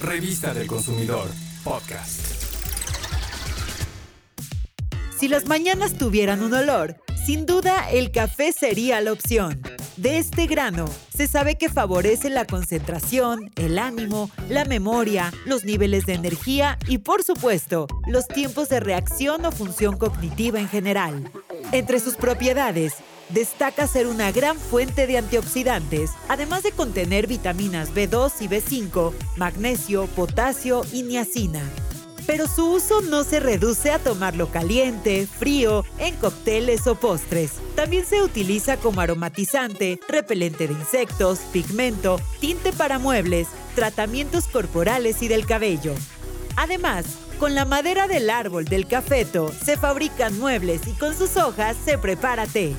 Revista del Consumidor, podcast. Si las mañanas tuvieran un olor, sin duda el café sería la opción. De este grano se sabe que favorece la concentración, el ánimo, la memoria, los niveles de energía y por supuesto los tiempos de reacción o función cognitiva en general. Entre sus propiedades, destaca ser una gran fuente de antioxidantes, además de contener vitaminas B2 y B5, magnesio, potasio y niacina pero su uso no se reduce a tomarlo caliente, frío, en cócteles o postres. También se utiliza como aromatizante, repelente de insectos, pigmento, tinte para muebles, tratamientos corporales y del cabello. Además, con la madera del árbol del cafeto se fabrican muebles y con sus hojas se prepara té.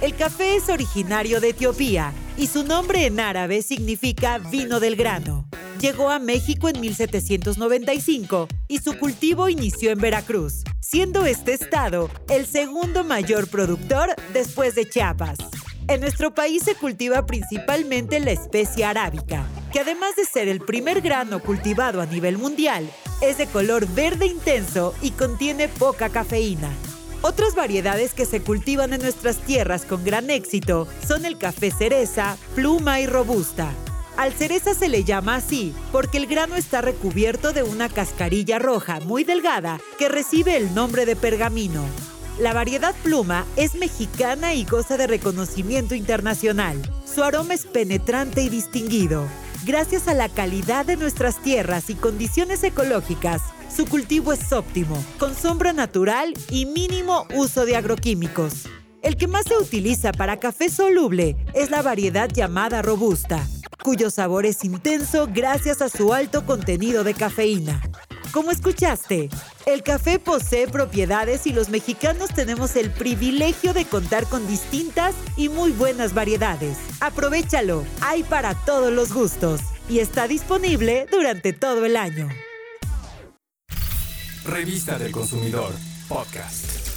El café es originario de Etiopía y su nombre en árabe significa vino del grano llegó a México en 1795 y su cultivo inició en Veracruz, siendo este estado el segundo mayor productor después de Chiapas. En nuestro país se cultiva principalmente la especie arábica, que además de ser el primer grano cultivado a nivel mundial, es de color verde intenso y contiene poca cafeína. Otras variedades que se cultivan en nuestras tierras con gran éxito son el café cereza, pluma y robusta. Al cereza se le llama así porque el grano está recubierto de una cascarilla roja muy delgada que recibe el nombre de pergamino. La variedad pluma es mexicana y goza de reconocimiento internacional. Su aroma es penetrante y distinguido. Gracias a la calidad de nuestras tierras y condiciones ecológicas, su cultivo es óptimo, con sombra natural y mínimo uso de agroquímicos. El que más se utiliza para café soluble es la variedad llamada robusta, cuyo sabor es intenso gracias a su alto contenido de cafeína. Como escuchaste, el café posee propiedades y los mexicanos tenemos el privilegio de contar con distintas y muy buenas variedades. Aprovechalo, hay para todos los gustos y está disponible durante todo el año. Revista del Consumidor, podcast.